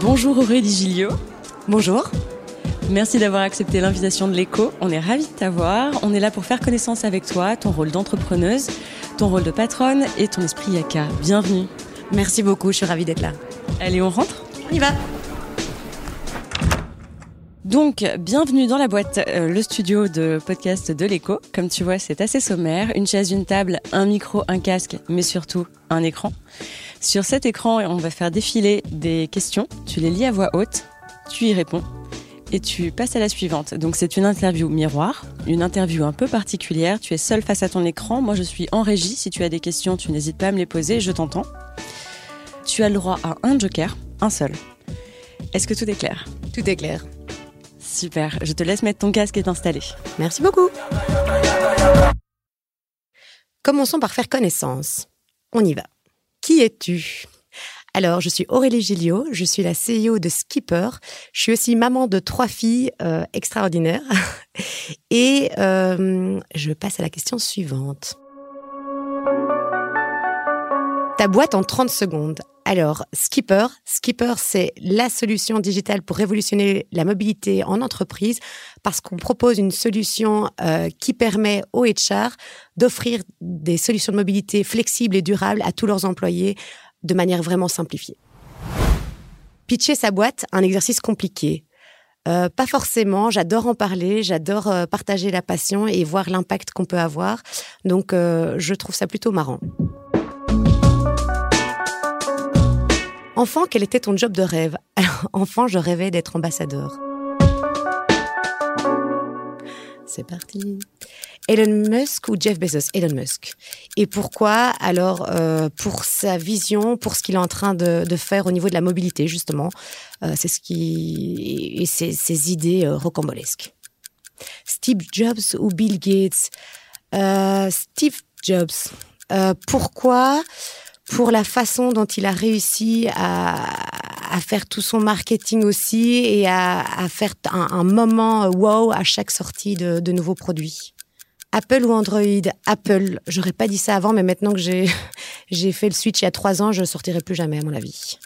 Bonjour Aurélie Gilliot. Bonjour. Merci d'avoir accepté l'invitation de l'écho. On est ravis de t'avoir. On est là pour faire connaissance avec toi, ton rôle d'entrepreneuse, ton rôle de patronne et ton esprit yaka. Bienvenue. Merci beaucoup, je suis ravie d'être là. Allez, on rentre On y va. Donc, bienvenue dans la boîte, euh, le studio de podcast de l'écho. Comme tu vois, c'est assez sommaire. Une chaise, une table, un micro, un casque, mais surtout un écran. Sur cet écran, on va faire défiler des questions. Tu les lis à voix haute, tu y réponds et tu passes à la suivante. Donc c'est une interview miroir, une interview un peu particulière. Tu es seul face à ton écran. Moi, je suis en régie. Si tu as des questions, tu n'hésites pas à me les poser. Je t'entends. Tu as le droit à un joker, un seul. Est-ce que tout est clair? Tout est clair. Super. Je te laisse mettre ton casque et t'installer. Merci beaucoup. Commençons par faire connaissance. On y va. Qui es-tu? Alors, je suis Aurélie Gilliot, je suis la CEO de Skipper. Je suis aussi maman de trois filles euh, extraordinaires. Et euh, je passe à la question suivante. Ta boîte en 30 secondes. Alors, Skipper, Skipper, c'est la solution digitale pour révolutionner la mobilité en entreprise parce qu'on propose une solution euh, qui permet aux HR d'offrir des solutions de mobilité flexibles et durables à tous leurs employés de manière vraiment simplifiée. Pitcher sa boîte, un exercice compliqué. Euh, pas forcément, j'adore en parler, j'adore euh, partager la passion et voir l'impact qu'on peut avoir. Donc, je trouve ça plutôt marrant. Enfant, quel était ton job de rêve? Enfant, je rêvais d'être ambassadeur. C'est parti. Elon Musk ou Jeff Bezos? Elon Musk. Et pourquoi? Alors, euh, pour sa vision, pour ce qu'il est en train de, faire au niveau de la mobilité, justement. Euh, c'est ce qui. et ses, idées euh, rocambolesques. Steve Jobs ou Bill Gates? Steve Jobs. Pourquoi? Pour la façon dont il a réussi à, faire tout son marketing aussi et à, faire un, moment wow à chaque sortie de, nouveaux produits. Apple ou Android? Apple. J'aurais pas dit ça avant, mais maintenant que j'ai fait le switch il y a trois ans, je sortirai plus jamais à mon avis.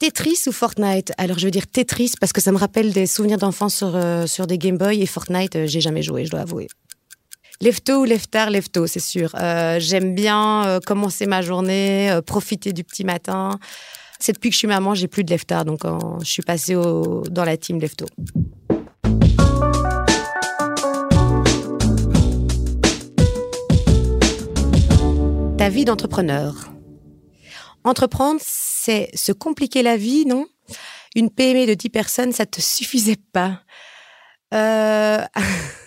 Tetris ou Fortnite? Alors je veux dire Tetris parce que ça me rappelle des souvenirs d'enfance sur euh, sur des Game Boy et Fortnite euh, j'ai jamais joué, je dois avouer. Lefto ou leftar, lefto, c'est sûr. Euh, J'aime bien euh, commencer ma journée, euh, profiter du petit matin. C'est depuis que je suis maman, j'ai plus de leftar, donc je suis passée dans la team lefto. ta vie d'entrepreneur. Entreprendre, c'est se compliquer la vie, non? Une PME de 10 personnes, ça te suffisait pas? Euh...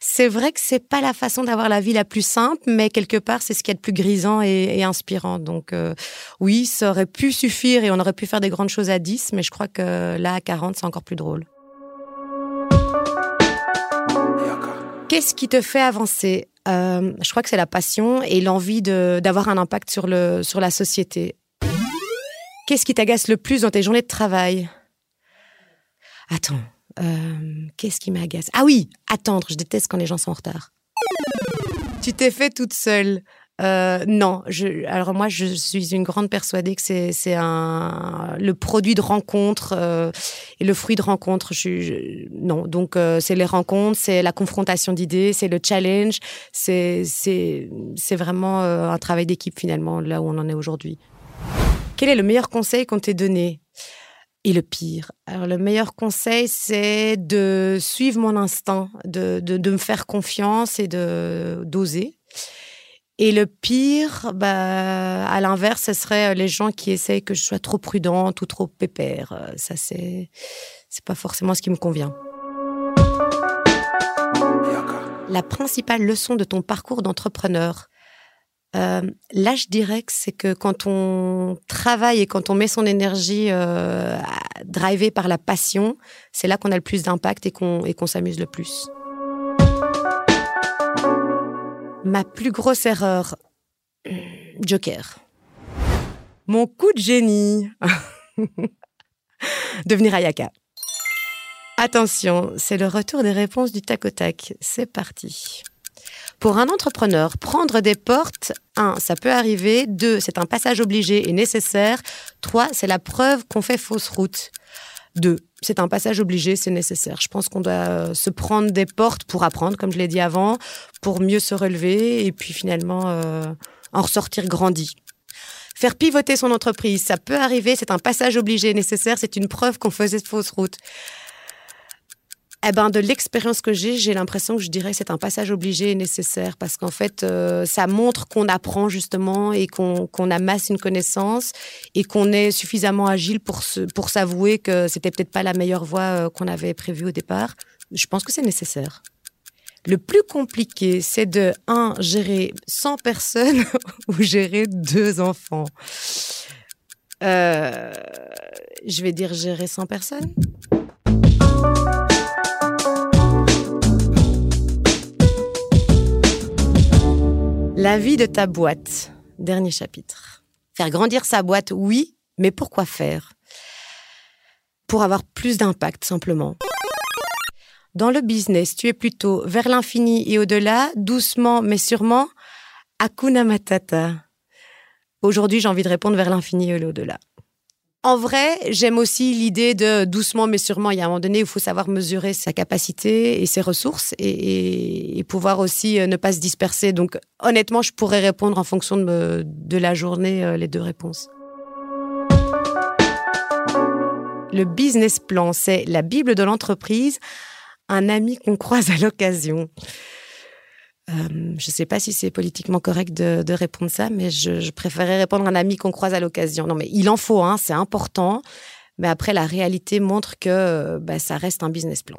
c'est vrai que c'est pas la façon d'avoir la vie la plus simple, mais quelque part, c'est ce qui est le plus grisant et, et inspirant. Donc, euh, oui, ça aurait pu suffire et on aurait pu faire des grandes choses à 10, mais je crois que là, à 40, c'est encore plus drôle. Qu'est-ce qui te fait avancer? Euh, Je crois que c'est la passion et l'envie d'avoir un impact sur, le, sur la société. Qu'est-ce qui t'agace le plus dans tes journées de travail? Attends, euh, qu'est-ce qui m'agace? Ah oui, attendre, je déteste quand les gens sont en retard. Tu t'es fait toute seule. Euh, non, alors moi je suis une grande persuadée que c'est le produit de rencontre euh, et le fruit de rencontre. Je, je non, donc c'est les rencontres, c'est la confrontation d'idées, c'est le challenge, c'est vraiment un travail d'équipe finalement là où on en est aujourd'hui. Quel est le meilleur conseil qu'on t'ait donné? Et le pire Alors le meilleur conseil c'est de suivre mon instinct, de de, de me faire confiance et de d'oser. Et le pire, bah, à l'inverse, ce serait les gens qui essayent que je sois trop prudente ou trop pépère. Ça, c'est, c'est pas forcément ce qui me convient. La principale leçon de ton parcours d'entrepreneur, euh, là, je dirais que c'est que quand on travaille et quand on met son énergie euh, drivée par la passion, c'est là qu'on a le plus d'impact et qu'on s'amuse le plus. Ma plus grosse erreur. Joker. Mon coup de génie. Devenir Ayaka. Attention, c'est le retour des réponses du tac au tac. C'est parti. Pour un entrepreneur, prendre des portes, un, ça peut arriver. Deux, c'est un passage obligé et nécessaire. Trois, c'est la preuve qu'on fait fausse route. Deux, c'est un passage obligé, c'est nécessaire. Je pense qu'on doit euh, se prendre des portes pour apprendre, comme je l'ai dit avant, pour mieux se relever et puis finalement euh, en ressortir grandi. Faire pivoter son entreprise, ça peut arriver, c'est un passage obligé nécessaire, c'est une preuve qu'on faisait fausse route. Eh ben, de l'expérience que j'ai, j'ai l'impression que je dirais que c'est un passage obligé et nécessaire parce qu'en fait, euh, ça montre qu'on apprend justement et qu'on amasse une connaissance et qu'on est suffisamment agile pour pour s'avouer que c'était peut-être pas la meilleure voie euh, qu'on avait prévue au départ. Je pense que c'est nécessaire. Le plus compliqué, c'est de, un, gérer 100 personnes ou gérer deux enfants. Euh, je vais dire gérer 100 personnes. La vie de ta boîte. Dernier chapitre. Faire grandir sa boîte, oui, mais pourquoi faire? Pour avoir plus d'impact, simplement. Dans le business, tu es plutôt vers l'infini et au-delà, doucement mais sûrement. Hakuna Matata. Aujourd'hui, j'ai envie de répondre vers l'infini et au-delà. En vrai, j'aime aussi l'idée de doucement mais sûrement. Il y a un moment donné où il faut savoir mesurer sa capacité et ses ressources et, pouvoir aussi euh, ne pas se disperser. Donc, honnêtement, je pourrais répondre en fonction de, la journée euh, les deux réponses. Le business plan, c'est la Bible de l'entreprise, un ami qu'on croise à l'occasion. Euh, je ne sais pas si c'est politiquement correct de, répondre ça, mais je, préférerais répondre à un ami qu'on croise à l'occasion. Non, mais il en faut, hein, c'est important. Mais après, la réalité montre que bah, ça reste un business plan.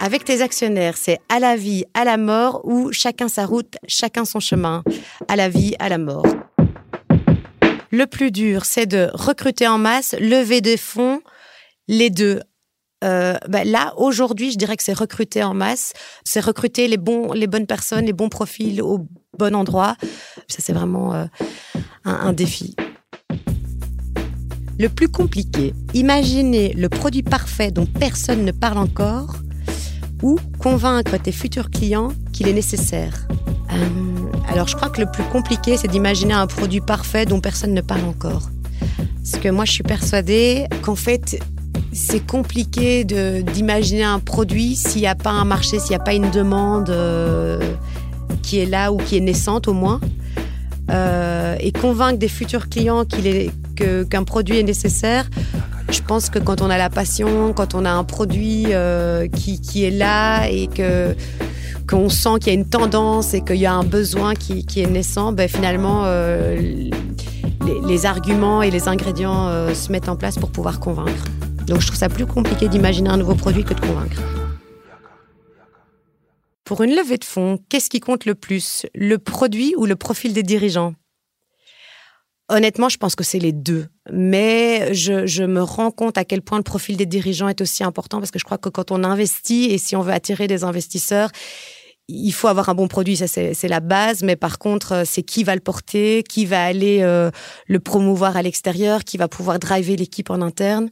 Avec tes actionnaires, c'est à la vie, à la mort ou chacun sa route, chacun son chemin, à la vie, à la mort. Le plus dur, c'est de recruter en masse, lever des fonds, les deux euh, bah, là, aujourd'hui, je dirais que c'est recruter en masse, c'est recruter les, bons, les bonnes personnes, les bons profils au bon endroit. Ça, c'est vraiment euh, un, défi. Le plus compliqué, imaginer le produit parfait dont personne ne parle encore ou convaincre tes futurs clients qu'il est nécessaire. Euh, alors, je crois que le plus compliqué, c'est d'imaginer un produit parfait dont personne ne parle encore. Parce que moi, je suis persuadée qu'en fait, c'est compliqué d'imaginer un produit s'il n'y a pas un marché, s'il n'y a pas une demande euh, qui est là ou qui est naissante au moins. Euh, et convaincre des futurs clients qu'un produit est nécessaire. Je pense que quand on a la passion, quand on a un produit euh, qui, est là et que qu'on sent qu'il y a une tendance et qu'il y a un besoin qui, est naissant, ben finalement, les, arguments et les ingrédients se mettent en place pour pouvoir convaincre. Donc je trouve ça plus compliqué d'imaginer un nouveau produit que de convaincre. Pour une levée de fonds, qu'est-ce qui compte le plus Le produit ou le profil des dirigeants? Honnêtement, je pense que c'est les deux. Mais je, me rends compte à quel point le profil des dirigeants est aussi important parce que je crois que quand on investit et si on veut attirer des investisseurs, il faut avoir un bon produit, ça c'est la base, mais par contre, c'est qui va le porter, qui va aller euh, le promouvoir à l'extérieur, qui va pouvoir driver l'équipe en interne.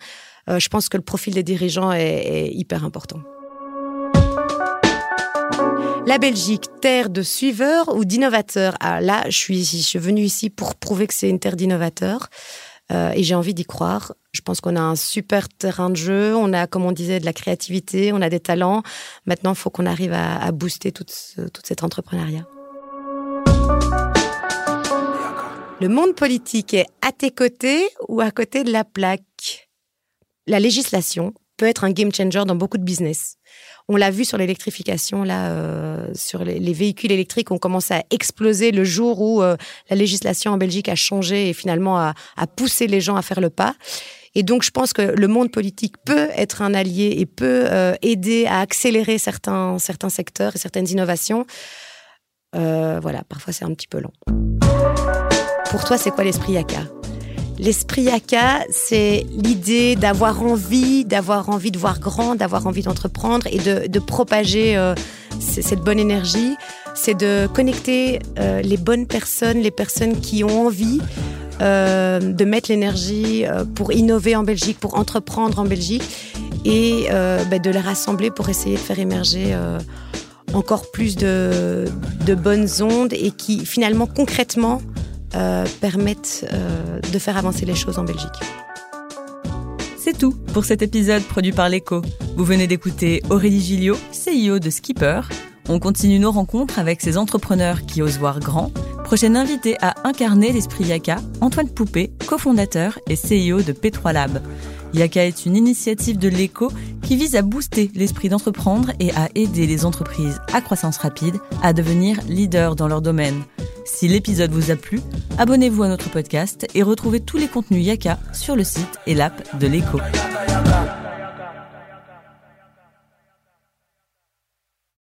Euh, je pense que le profil des dirigeants est, hyper important. La Belgique, terre de suiveurs ou d'innovateurs ah, Là, je suis, je suis venue ici pour prouver que c'est une terre d'innovateurs. Euh, et j'ai envie d'y croire. Je pense qu'on a un super terrain de jeu, on a, comme on disait, de la créativité, on a des talents. Maintenant, il faut qu'on arrive à, booster tout, tout cet entrepreneuriat. Le monde politique est à tes côtés ou à côté de la plaque? La législation peut être un game changer dans beaucoup de business. On l'a vu sur l'électrification, là, euh, sur les, véhicules électriques ont commencé à exploser le jour où euh, la législation en Belgique a changé et finalement a, poussé les gens à faire le pas. Et donc, je pense que le monde politique peut être un allié et peut euh, aider à accélérer certains, certains secteurs et certaines innovations. voilà, parfois c'est un petit peu long. Pour toi, c'est quoi l'esprit Yaka? L'esprit c'est l'idée d'avoir envie, d'avoir envie de voir grand, d'avoir envie d'entreprendre et de, propager euh, cette bonne énergie. C'est de connecter euh, les bonnes personnes, les personnes qui ont envie euh, de mettre l'énergie pour innover en Belgique, pour entreprendre en Belgique et bah, de les rassembler pour essayer de faire émerger encore plus de, de, bonnes ondes et qui finalement concrètement permettent de faire avancer les choses en Belgique. C'est tout pour cet épisode produit par l'Echo. Vous venez d'écouter Aurélie Gilliot, CEO de Skipper. On continue nos rencontres avec ces entrepreneurs qui osent voir grand. Prochaine invité à incarner l'esprit Yaka, Antoine Poupé, cofondateur et CEO de P3 Lab. Yaka est une initiative de l'Echo qui vise à booster l'esprit d'entreprendre et à aider les entreprises à croissance rapide à devenir leaders dans leur domaine. Si l'épisode vous a plu, abonnez-vous à notre podcast et retrouvez tous les contenus Yaka sur le site et l'app de l'écho.